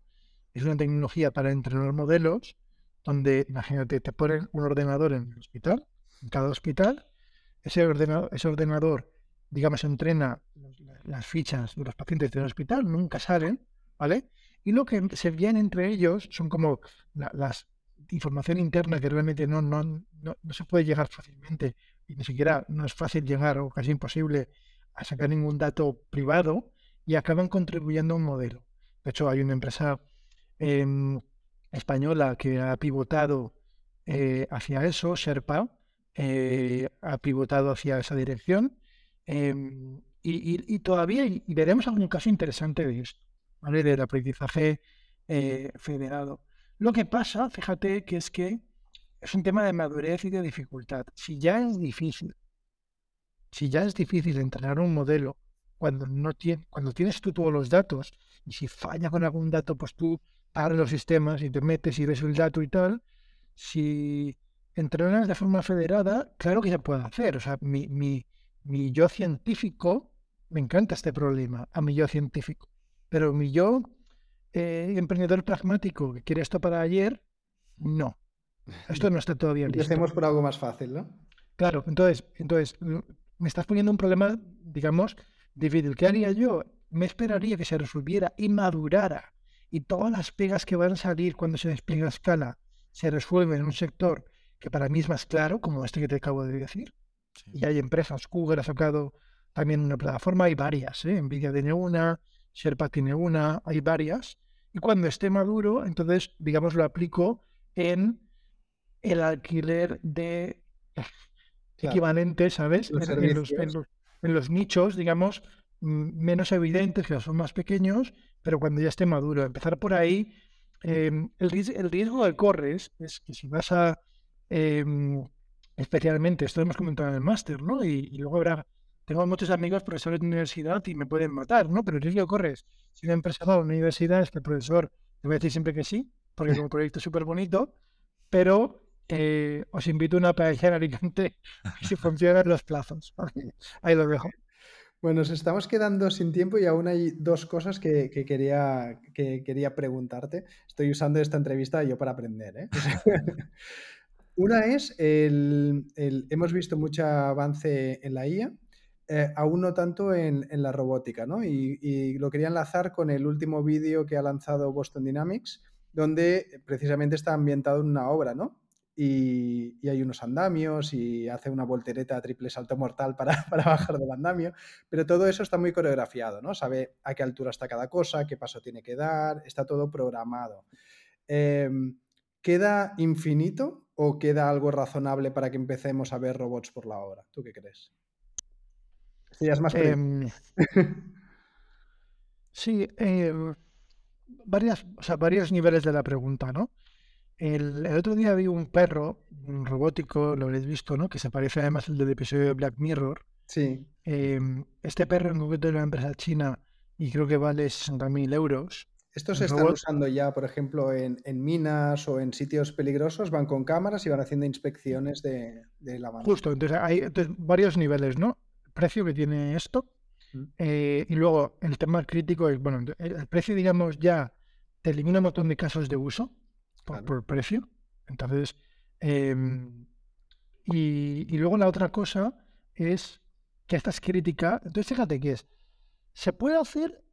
es una tecnología para entrenar modelos donde, imagínate, te ponen un ordenador en el hospital, en cada hospital, ese ordenador, ese ordenador digamos, entrena las fichas de los pacientes del hospital, nunca salen, ¿vale? Y lo que se viene entre ellos son como la, las información interna que realmente no, no, no, no, se puede llegar fácilmente y ni siquiera no es fácil llegar o casi imposible a sacar ningún dato privado y acaban contribuyendo a un modelo. De hecho, hay una empresa em, española que ha pivotado eh, hacia eso, Sherpa, eh, ha pivotado hacia esa dirección em, y, todavía y veremos algún caso interesante de esto, ¿vale? del aprendizaje eh, federado. Lo que pasa, fíjate, que es que es un tema de madurez y de dificultad. Si ya es difícil, si ya es difícil entrenar un modelo cuando no tiene, cuando tienes tú todos los datos y si falla con algún dato, pues tú paras los sistemas y te metes y ves el dato y tal. Si entrenas de forma federada, claro que se puede hacer. O sea, mi, mi, mi yo científico, me encanta este problema, a mi yo científico, pero mi yo eh, emprendedor pragmático que quiere esto para ayer, no. Esto no está todavía listo. Empecemos por algo más fácil, ¿no? Claro, entonces, entonces me estás poniendo un problema, digamos, difícil. ¿Qué haría yo? Me esperaría que se resolviera y madurara y todas las pegas que van a salir cuando se despliega a escala se resuelven en un sector que para mí es más claro, como este que te acabo de decir. Y hay empresas, Google ha sacado también una plataforma, hay varias, ¿eh? Nvidia tiene una, Sherpa tiene una, hay varias, y cuando esté maduro, entonces, digamos, lo aplico en el alquiler de equivalentes, ¿sabes? En, los, nichos, digamos, menos evidentes, que son más pequeños, pero cuando ya esté maduro. Empezar por ahí, em, el, riesgo que corres es que si vas a, em, especialmente, esto hemos comentado en el máster, ¿no? Y, y, luego habrá tengo muchos amigos profesores de universidad y me pueden matar, ¿no? Pero el riesgo corres. Si una empresa va a una universidad es que el profesor, te voy a decir siempre que sí, porque es un proyecto súper bonito, pero eh, os invito a una paella en Alicante si funcionan los plazos. Ahí lo dejo. Bueno, nos estamos quedando sin tiempo y aún hay dos cosas que, quería, que quería preguntarte. Estoy usando esta entrevista yo para aprender. ¿eh? Una es, el, hemos visto mucho avance en la IA eh, aún no tanto en, la robótica, ¿no? Y, lo quería enlazar con el último vídeo que ha lanzado Boston Dynamics, donde precisamente está ambientado en una obra, ¿no? Y, hay unos andamios y hace una voltereta triple salto mortal para, bajar del andamio, pero todo eso está muy coreografiado, ¿no? Sabe a qué altura está cada cosa, qué paso tiene que dar, está todo programado. Em, ¿Queda infinito o queda algo razonable para que empecemos a ver robots por la obra? ¿Tú qué crees? Sí, es más em, Sí, varias, o sea, varios niveles de la pregunta, ¿no? El, otro día vi un perro un robótico, lo habréis visto, ¿no? Que se parece además al del episodio de Black Mirror. Sí. Em, este perro en concreto de una empresa china y creo que vale 60.000 euros. Estos se están usando ya, por ejemplo, en, minas o en sitios peligrosos, van con cámaras y van haciendo inspecciones de, de la mano. Justo, entonces hay varios niveles, ¿no? precio que tiene esto. Mm. Eh, y luego el tema crítico es, bueno, el, precio, digamos, ya te elimina un montón de casos de uso por, por precio. Entonces, em, y, y, luego la otra cosa es que esta es crítica. Entonces, fíjate que es, se puede hacer,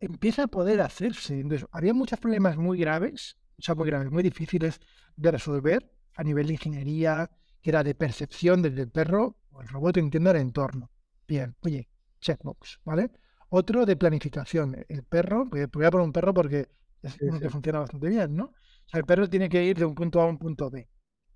empieza a poder hacerse. Entonces, había muchos problemas muy graves, o sea, muy graves, muy difíciles de resolver a nivel de ingeniería, que era de percepción desde el perro el robot entiende el entorno. Bien, oye, checkbox, ¿vale? Otro de planificación. El perro, voy a poner un perro porque es uno que funciona bastante bien, ¿no? O sea, el perro tiene que ir de un punto A a un punto B,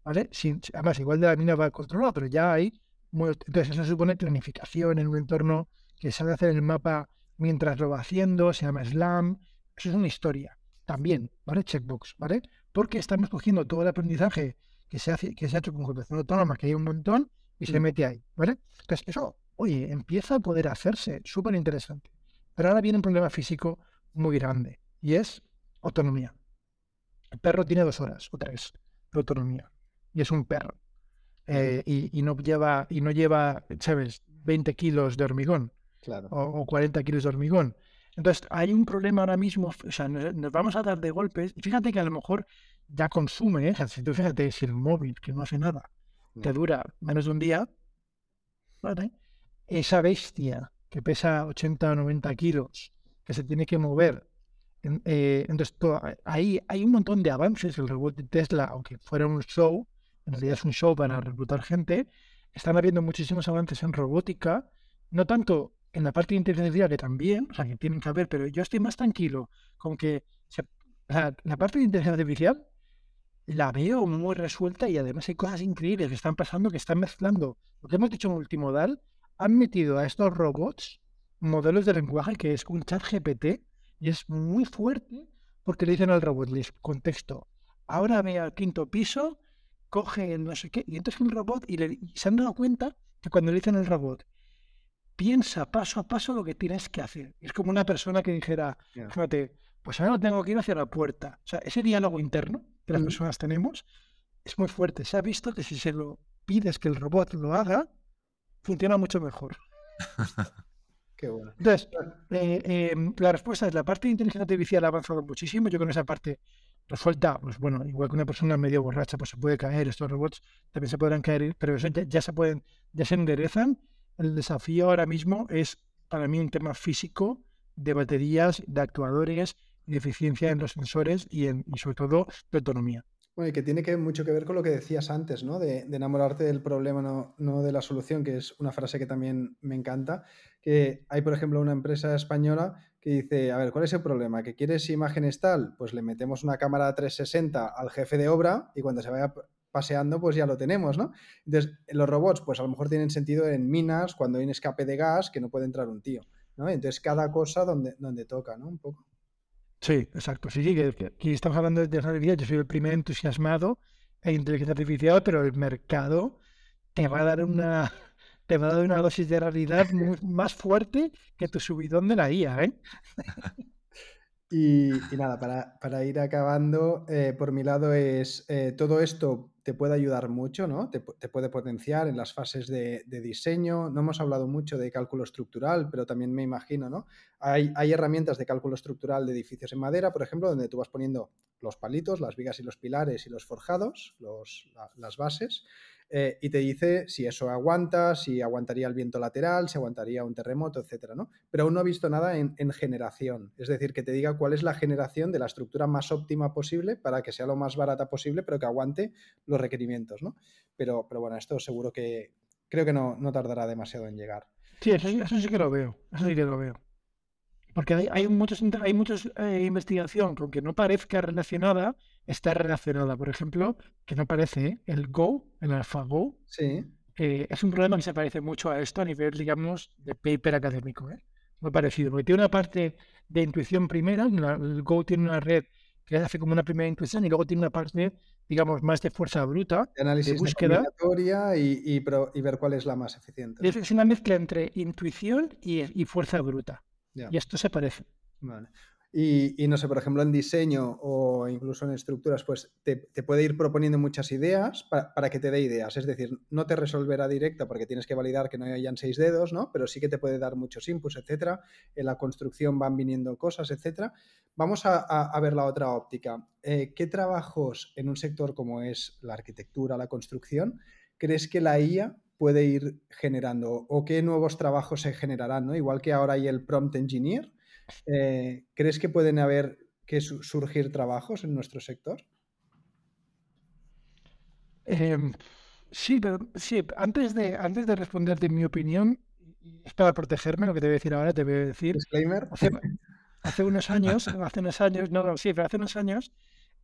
¿vale? Sin, además, igual de la mina va a controlar, pero ya hay... entonces, eso supone planificación en un entorno que sabe hacer el mapa mientras lo va haciendo, se llama SLAM. Eso es una historia. También, ¿vale? Checkbox, ¿vale? Porque estamos cogiendo todo el aprendizaje que se, hace, que se ha hecho con computación autónoma, que hay un montón, y se mm. mete ahí, ¿vale? Entonces, eso, oye, empieza a poder hacerse, súper interesante. Pero ahora viene un problema físico muy grande, y es autonomía. El perro tiene dos horas o tres de autonomía y es un perro. Eh, y, no lleva, y no lleva, ¿sabes?, 20 kilos de hormigón claro. o, 40 kilos de hormigón. Entonces, hay un problema ahora mismo, o sea, nos, vamos a dar de golpes. Y fíjate que a lo mejor ya consume, ¿eh? si tú fíjate, si el móvil, que no hace nada, te dura menos de un día, ¿vale? esa bestia que pesa 80 o 90 kilos, que se tiene que mover. Eh, entonces, ahí hay un montón de avances. El robot de Tesla, aunque fuera un show, en realidad es un show para reclutar gente, están habiendo muchísimos avances en robótica, no tanto en la parte de inteligencia que también, o sea, que tienen que haber, pero yo estoy más tranquilo con que la parte de inteligencia artificial la veo muy resuelta y además hay cosas increíbles que están pasando que están mezclando. Lo que hemos dicho en multimodal han metido a estos robots modelos de lenguaje que es un chat GPT y es muy fuerte porque le dicen al robot, les contexto, ahora ve al quinto piso, coge el no sé qué, y entonces el robot, y, le, se han dado cuenta que cuando le dicen al robot, piensa paso a paso lo que tienes que hacer. Es como una persona que dijera, fíjate, pues ahora tengo que ir hacia la puerta. O sea, ese diálogo interno que las personas tenemos es muy fuerte. Se ha visto que si se lo pides que el robot lo haga, funciona mucho mejor. Qué bueno. Entonces, eh, em, la respuesta es la parte de inteligencia artificial ha avanzado muchísimo. Yo con esa parte resuelta, pues bueno, igual que una persona medio borracha, pues se puede caer. Estos robots también se podrán caer, pero eso ya, se pueden, ya se enderezan. El desafío ahora mismo es para mí un tema físico de baterías, de actuadores, de eficiencia en los sensores y, en, y sobre todo de autonomía. Bueno, y que tiene que, mucho que ver con lo que decías antes, ¿no? De, enamorarte del problema, no, no, de la solución, que es una frase que también me encanta. Que hay, por ejemplo, una empresa española que dice, a ver, ¿cuál es el problema? ¿Que quieres imágenes tal? Pues le metemos una cámara 360 al jefe de obra y cuando se vaya paseando, pues ya lo tenemos, ¿no? Entonces, los robots, pues a lo mejor tienen sentido en minas, cuando hay un escape de gas que no puede entrar un tío, ¿no? Entonces, cada cosa donde, donde toca, ¿no? Un poco. Sí, exacto. Sí, sí, que, aquí estamos hablando de inteligencia artificial. Yo soy el primer entusiasmado en inteligencia artificial, pero el mercado te va a dar una, te va a dar una dosis de realidad más fuerte que tu subidón de la IA, ¿eh? Y, nada, para, ir acabando, eh, por mi lado es eh, todo esto te puede ayudar mucho, ¿no? Te, puede potenciar en las fases de, diseño. No hemos hablado mucho de cálculo estructural, pero también me imagino, ¿no? Hay, hay, herramientas de cálculo estructural de edificios en madera, por ejemplo, donde tú vas poniendo los palitos, las vigas y los pilares y los forjados, los, las bases, eh, y te dice si eso aguanta, si aguantaría el viento lateral, si aguantaría un terremoto, etcétera, ¿no? Pero aún no ha visto nada en, generación, es decir, que te diga cuál es la generación de la estructura más óptima posible para que sea lo más barata posible, pero que aguante los requerimientos, ¿no? Pero, pero bueno, esto seguro que creo que no, tardará demasiado en llegar. Sí, eso, sí que lo veo, eso sí que lo veo. Porque hay, hay muchos, hay muchos eh, investigación con que no parezca relacionada, está relacionada. Por ejemplo, que no parece el Go, el AlphaGo. Sí. es un problema que se parece mucho a esto a nivel, digamos, de paper académico. ¿eh? Muy parecido, porque tiene una parte de intuición primera, el Go tiene una red que hace como una primera intuición y luego tiene una parte, digamos, más de fuerza bruta, de análisis de búsqueda. y, y, ver cuál es la más eficiente. Es una mezcla entre intuición y, fuerza bruta. Y esto se parece. Vale. Y, no sé, por ejemplo, en diseño o incluso en estructuras, pues te, puede ir proponiendo muchas ideas para, que te dé ideas. Es decir, no te resolverá directa porque tienes que validar que no hayan seis dedos, ¿no? Pero sí que te puede dar muchos inputs, etcétera. En la construcción van viniendo cosas, etcétera. Vamos a, ver la otra óptica. Eh, ¿Qué trabajos en un sector como es la arquitectura, la construcción, crees que la IA puede ir generando o qué nuevos trabajos se generarán, ¿no? Igual que ahora hay el prompt engineer, eh, ¿crees que pueden haber que surgir trabajos en nuestro sector? Em, sí, pero sí, antes de, antes de responderte mi opinión, es para protegerme, lo que te voy a decir ahora, te voy a decir. Disclaimer. Hace, unos años, hace unos años, no, no, sí, pero hace unos años,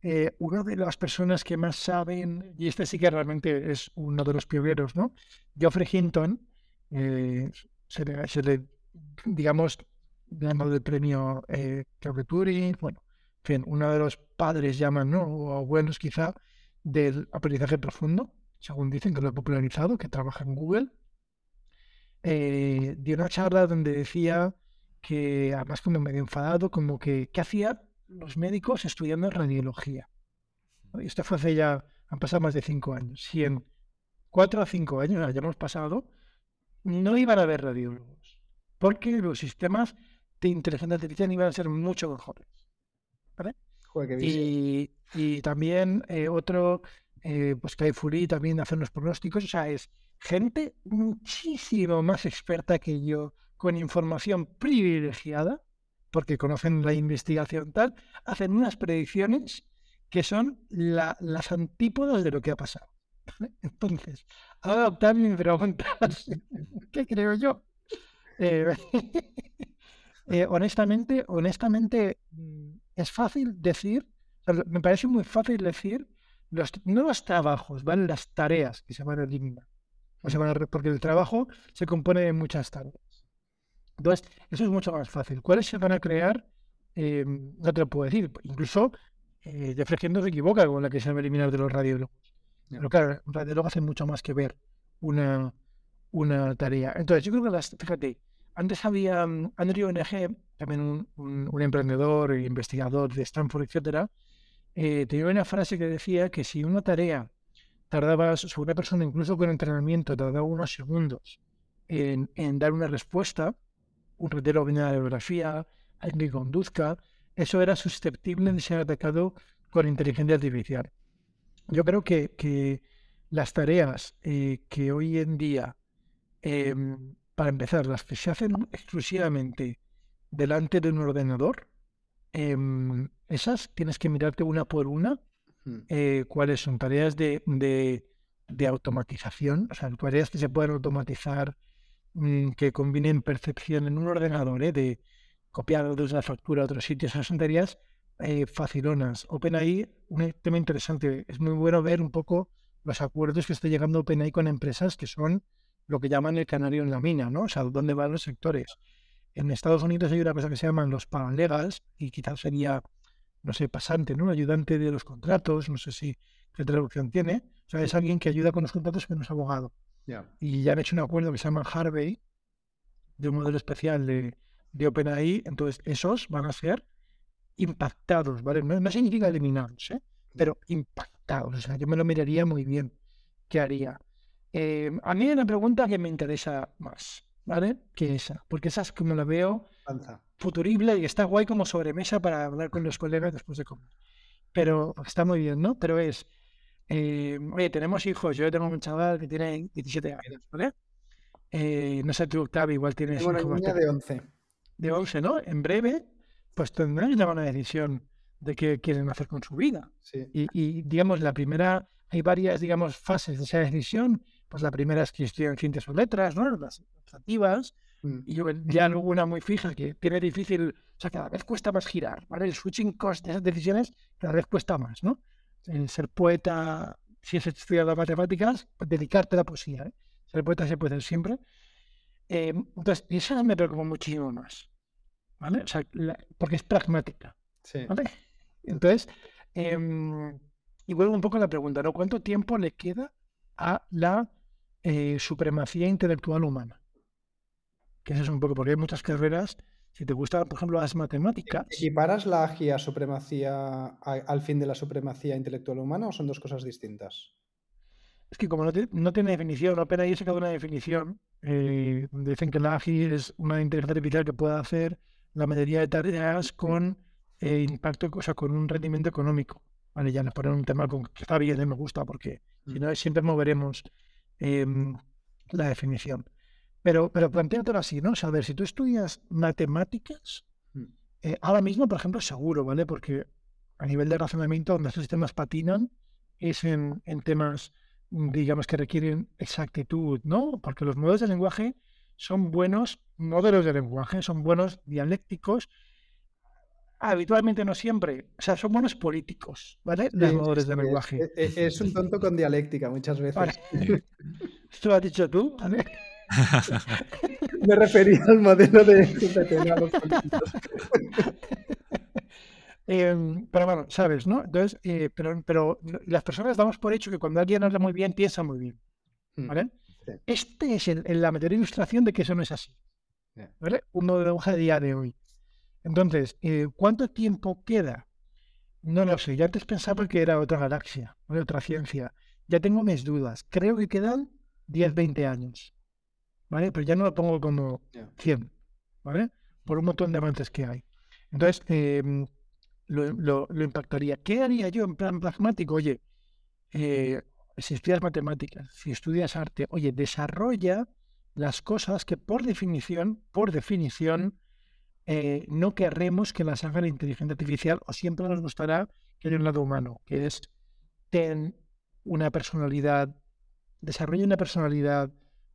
eh, una de las personas que más saben, y este sí que realmente es uno de los pioneros, ¿no? Geoffrey Hinton, eh, se, le, digamos, ganó el premio eh, Turing, bueno, en fin, uno de los padres llaman, ¿no? O abuelos quizá, del aprendizaje profundo, según dicen que lo ha popularizado, que trabaja en Google. Eh, dio una charla donde decía que, además como medio enfadado, como que, ¿qué hacía los médicos estudiando radiología. Esto fue hace ya, han pasado más de cinco años. Si en cuatro o cinco años hayamos pasado, no iban a haber radiólogos, porque los sistemas de inteligencia artificial iban a ser mucho mejores. ¿vale? y, y, también eh, otro, eh, pues que hay Fury también hace unos pronósticos, o sea, es gente muchísimo más experta que yo, con información privilegiada, porque conocen la investigación tal, hacen unas predicciones que son las antípodas de lo que ha pasado. Entonces, ahora Octavio me preguntas, ¿qué creo yo? Eh, eh, honestamente, honestamente, mm, es fácil decir, me parece muy fácil decir, los, no los trabajos, ¿vale? Las tareas que se van a eliminar. O se van a, porque el trabajo se compone de muchas tareas. Entonces, eso es mucho más fácil. ¿Cuáles se van a crear? Eh, no te lo puedo decir. Incluso eh, Jeffrey se equivoca con la que se va a eliminar de los radiólogos. Pero claro, un radiólogo hace mucho más que ver una, una tarea. Entonces, yo creo que las, fíjate, antes había um, Andrew NG, también un, emprendedor e investigador de Stanford, etcétera, eh, tenía una frase que decía que si una tarea tardaba, sobre una persona incluso con entrenamiento, tardaba unos segundos en, en dar una respuesta, un retero de la bibliografía, alguien que conduzca, eso era susceptible de ser atacado con inteligencia artificial. Yo creo que, las tareas eh, que hoy en día, em, para empezar, las que se hacen exclusivamente delante de un ordenador, em, esas tienes que mirarte una por una eh, cuáles son tareas de, de, automatización, o sea, tareas que se pueden automatizar, mm, que combinen percepción en un ordenador, ¿eh? de copiar desde la factura a otros sitios, esas son tareas eh, facilonas. OpenAI, un tema interesante, es muy bueno ver un poco los acuerdos que está llegando OpenAI con empresas que son lo que llaman el canario en la mina, ¿no? O sea, dónde van los sectores. En Estados Unidos hay una cosa que se llaman los paralegals y quizás sería, no sé, pasante, ¿no? Ayudante de los contratos, no sé si qué traducción tiene. O sea, es alguien que ayuda con los contratos pero no es abogado. Y ya han hecho un acuerdo que se llama Harvey, de un modelo especial de, de OpenAI, entonces esos van a ser impactados, ¿vale? No, significa eliminados, ¿eh? pero impactados. O sea, yo me lo miraría muy bien. ¿Qué haría? Eh, a mí hay una pregunta que me interesa más, ¿vale? Que esa, porque esa es como la veo futurible y está guay como sobremesa para hablar con los colegas después de comer. Pero está muy bien, ¿no? Pero es, eh, oye, tenemos hijos, yo tengo un chaval que tiene 17 años, ¿vale? Eh, no sé tú, Octavio, igual tienes... Una niña de 11. De 11, ¿no? En breve pues tendrán que tomar una decisión de qué quieren hacer con su vida. Y, digamos, la primera, hay varias, digamos, fases de esa decisión. Pues la primera es que estudian ciencias o letras, ¿no? Las activas. Mm. Y ya luego una muy fija que tiene difícil, o sea, cada vez cuesta más girar, ¿vale? El switching cost de esas decisiones cada vez cuesta más, ¿no? El ser poeta, si has estudiado matemáticas, pues dedicarte a la poesía, ¿eh? Ser poeta se puede hacer siempre. Eh, entonces, eso me preocupa muchísimo más. ¿vale? O sea, porque es pragmática. Sí. ¿vale? Entonces, em, y vuelvo un poco a la pregunta, ¿no? ¿Cuánto tiempo le queda a la eh, supremacía intelectual humana? Que eso es un poco, porque hay muchas carreras, si te gustan, por ejemplo, las matemáticas... ¿Equiparas la agia supremacía al fin de la supremacía intelectual humana o son dos cosas distintas? Es que como no, no tiene definición, apenas he sacado una definición, eh, dicen que la AGI es una inteligencia artificial que puede hacer la mayoría de tareas con eh, impacto, o sea, con un rendimiento económico. Vale, ya nos ponen un tema con, que está bien, me gusta, porque si mm. no siempre moveremos em, la definición. Pero, pero planteátelo así, ¿no? O sea, a ver, si tú estudias matemáticas, mm. eh, ahora mismo, por ejemplo, seguro, ¿vale? Porque a nivel de razonamiento, donde estos sistemas patinan es en, en temas, digamos, que requieren exactitud, ¿no? Porque los modelos de lenguaje son buenos modelos de lenguaje, son buenos dialécticos, habitualmente no siempre, o sea, son buenos políticos, ¿vale? Los modelos de lenguaje. Es, un tonto con dialéctica muchas veces. Esto lo has dicho tú, ¿vale? Me refería al modelo de, em, pero bueno, sabes, ¿no? Entonces, eh, pero, pero las personas damos por hecho que cuando alguien habla muy bien, piensa muy bien. Hmm. ¿Vale? Este es la mayor ilustración de que eso no es así. ¿Vale? Uno de hoja de día de hoy. Entonces, eh, ¿cuánto tiempo queda? No lo sé. Yo antes pensaba que era otra galaxia, otra ciencia. Ya tengo mis dudas. Creo que quedan 10, 20 años. ¿Vale? Pero ya no lo pongo como 100. ¿Vale? Por un montón de avances que hay. Entonces, em, lo, impactaría. ¿Qué haría yo en plan pragmático? Oye, eh, si estudias matemáticas, si estudias arte, oye, desarrolla las cosas que por definición, por definición, eh, no querremos que las haga la inteligencia artificial o siempre nos gustará que haya un lado humano, que es ten una personalidad, desarrolla una personalidad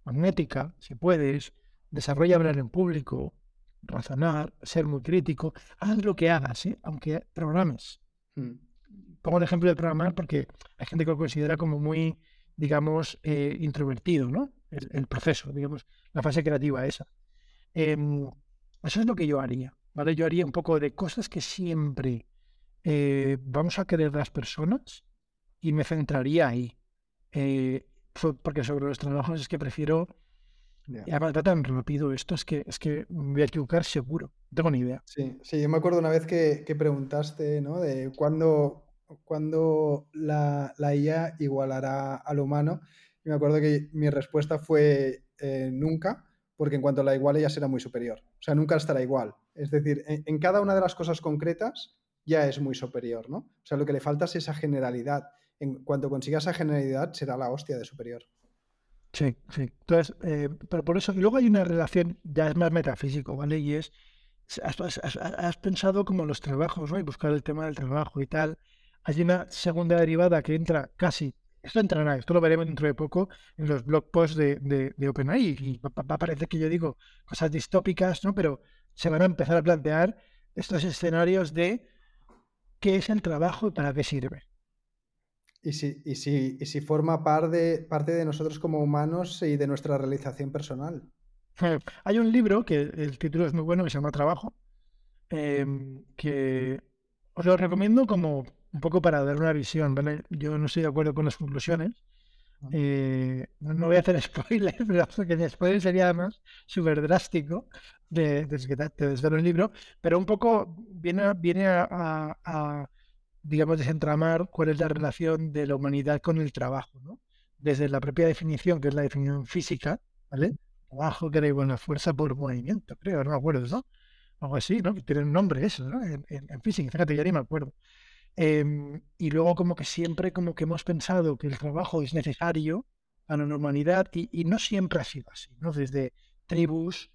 magnética, si puedes, desarrolla hablar en público, razonar, ser muy crítico, haz lo que hagas, ¿eh? aunque programes. Mm. Pongo el ejemplo de programar porque hay gente que lo considera como muy, digamos, eh, introvertido, ¿no? El, proceso, digamos, la fase creativa esa. Em, eso es lo que yo haría, ¿vale? Yo haría un poco de cosas que siempre eh, vamos a querer las personas y me centraría ahí. porque sobre los trabajos es que prefiero y además va tan rápido esto, es que, es que me voy a equivocar seguro. No tengo ni idea. Sí, sí, yo me acuerdo una vez que, preguntaste, ¿no? De cuándo, cuándo la, la, IA igualará al humano. Y me acuerdo que mi respuesta fue eh, nunca, porque en cuanto la iguale ya será muy superior. O sea, nunca estará igual. Es decir, en, cada una de las cosas concretas ya es muy superior, ¿no? O sea, lo que le falta es esa generalidad. En cuanto consiga esa generalidad, será la hostia de superior. Sí, sí. Entonces, eh, pero por eso, y luego hay una relación, ya es más metafísico, ¿vale? Y es, has, pensado como los trabajos, ¿no? Y buscar el tema del trabajo y tal. Hay una segunda derivada que entra casi, esto entrará, esto lo veremos dentro de poco en los blog posts de, de, OpenAI, y va, a parecer que yo digo cosas distópicas, ¿no? Pero se van a empezar a plantear estos escenarios de qué es el trabajo y para qué sirve. Y si, y si, y si forma parte de nosotros como humanos y de nuestra realización personal. Hay un libro que el título es muy bueno que se llama Trabajo, em, que os lo recomiendo como un poco para dar una visión. ¿vale? Yo no estoy de acuerdo con las conclusiones. Eh, no voy a hacer spoilers, pero que el spoiler sería además súper drástico de, de, de, desvelar el libro, pero un poco viene, viene a digamos, desentramar cuál es la relación de la humanidad con el trabajo, ¿no? Desde la propia definición, que es la definición física, ¿vale? Trabajo que era igual a fuerza por movimiento, creo, no me acuerdo, ¿no? Algo así, ¿no? Que tiene un nombre eso, ¿no? En, física, fíjate, ya ni me acuerdo. Em, y luego como que siempre como que hemos pensado que el trabajo es necesario a la humanidad y, y no siempre ha sido así, ¿no? Desde tribus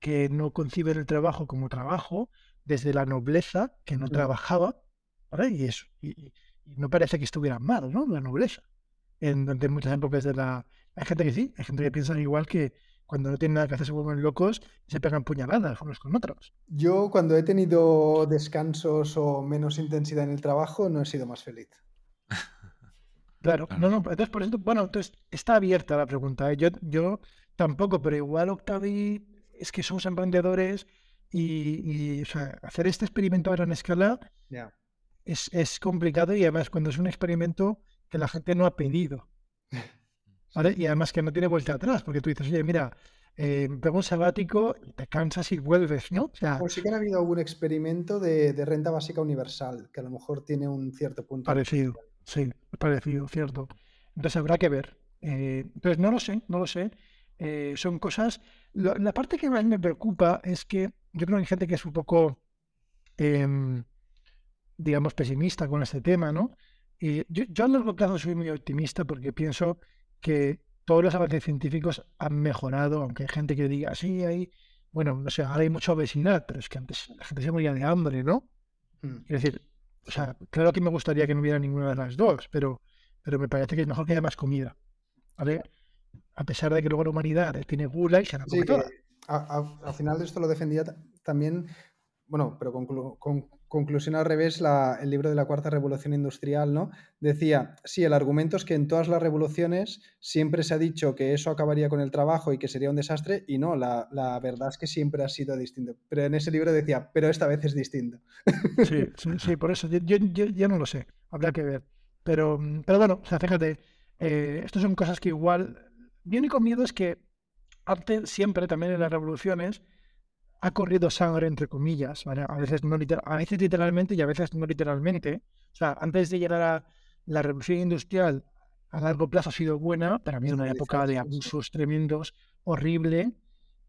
que no conciben el trabajo como trabajo, desde la nobleza que no trabajaba, y eso. Y, no parece que estuviera mal, ¿no? La nobleza. En, muchas épocas de la... Hay gente que sí, hay gente que piensa igual que cuando no tienen nada que hacer se vuelven locos y se pegan puñaladas unos con otros. Yo cuando he tenido descansos o menos intensidad en el trabajo no he sido más feliz. Claro, no, no, entonces por eso, bueno, entonces está abierta la pregunta. ¿eh? Yo, yo tampoco, pero igual Octavi es que somos emprendedores y, hacer este experimento a gran escala es, complicado y además cuando es un experimento que la gente no ha pedido. ¿vale? Y además que no tiene vuelta atrás, porque tú dices, oye, mira, eh, un sabático, te cansas y vuelves, ¿no? O sea, pues sí que ha habido algún experimento de, renta básica universal, que a lo mejor tiene un cierto punto. Parecido, sí, parecido, cierto. Entonces habrá que ver. Eh, entonces no lo sé, no lo sé. Eh, son cosas. la parte que más me preocupa es que yo creo que hay gente que es un poco. Em, digamos, pesimista con este tema, ¿no? Y yo, yo a largo plazo soy muy optimista porque pienso que todos los avances científicos han mejorado, aunque hay gente que diga, sí, hay, bueno, no sé, ahora hay mucha obesidad, pero es que antes la gente se moría de hambre, ¿no? Mm. Es decir, o sea, claro que me gustaría que no hubiera ninguna de las dos, pero, pero me parece que es mejor que haya más comida, ¿vale? A pesar de que luego la humanidad tiene gula y se la come sí, al final de esto lo defendía también, bueno, pero con, con, conclusión al revés, el libro de la cuarta revolución industrial, ¿no? Decía, sí, el argumento es que en todas las revoluciones siempre se ha dicho que eso acabaría con el trabajo y que sería un desastre, y no, la, verdad es que siempre ha sido distinto. Pero en ese libro decía, pero esta vez es distinto. Sí, sí, por eso, yo, yo, no lo sé, habrá que ver. Pero, pero bueno, o sea, fíjate, eh, estas son cosas que igual... Mi único miedo es que antes, siempre, también en las revoluciones, ha corrido sangre, entre comillas, A veces, no a veces literalmente y a veces no literalmente. O sea, antes de llegar a la revolución industrial, a largo plazo ha sido buena, pero también una época de abusos tremendos, horrible.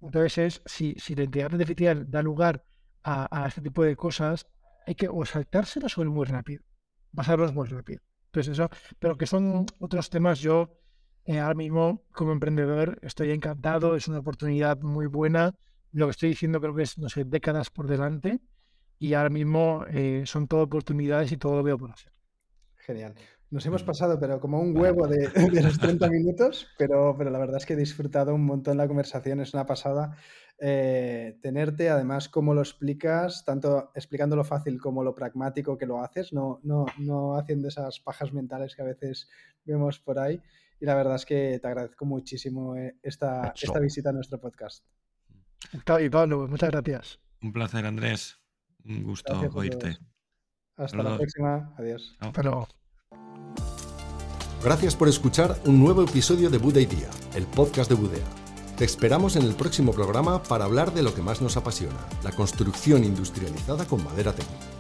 Entonces, es, si, si la inteligencia artificial da lugar a, a, este tipo de cosas, hay que o saltárselas o ir muy rápido, pasarlos muy rápido. Entonces, eso, pero que son otros temas, yo eh, ahora mismo como emprendedor estoy encantado, es una oportunidad muy buena. Lo que estoy diciendo creo que es, no sé, décadas por delante y ahora mismo eh, son todo oportunidades y todo lo veo por hacer. Genial. Nos hemos pasado, pero como un huevo de, los 30 minutos, pero, pero la verdad es que he disfrutado un montón la conversación, es una pasada eh, tenerte, además, cómo lo explicas, tanto explicando lo fácil como lo pragmático que lo haces, no, no, no haciendo esas pajas mentales que a veces vemos por ahí. Y la verdad es que te agradezco muchísimo eh, esta, esta visita a nuestro podcast. Y Pablo, muchas gracias. Un placer, Andrés. Un gusto oírte. Hasta la próxima. Adiós. Hasta luego. Gracias por escuchar un nuevo episodio de Buda Día, el podcast de Budea. Te esperamos en el próximo programa para hablar de lo que más nos apasiona, la construcción industrializada con madera técnica.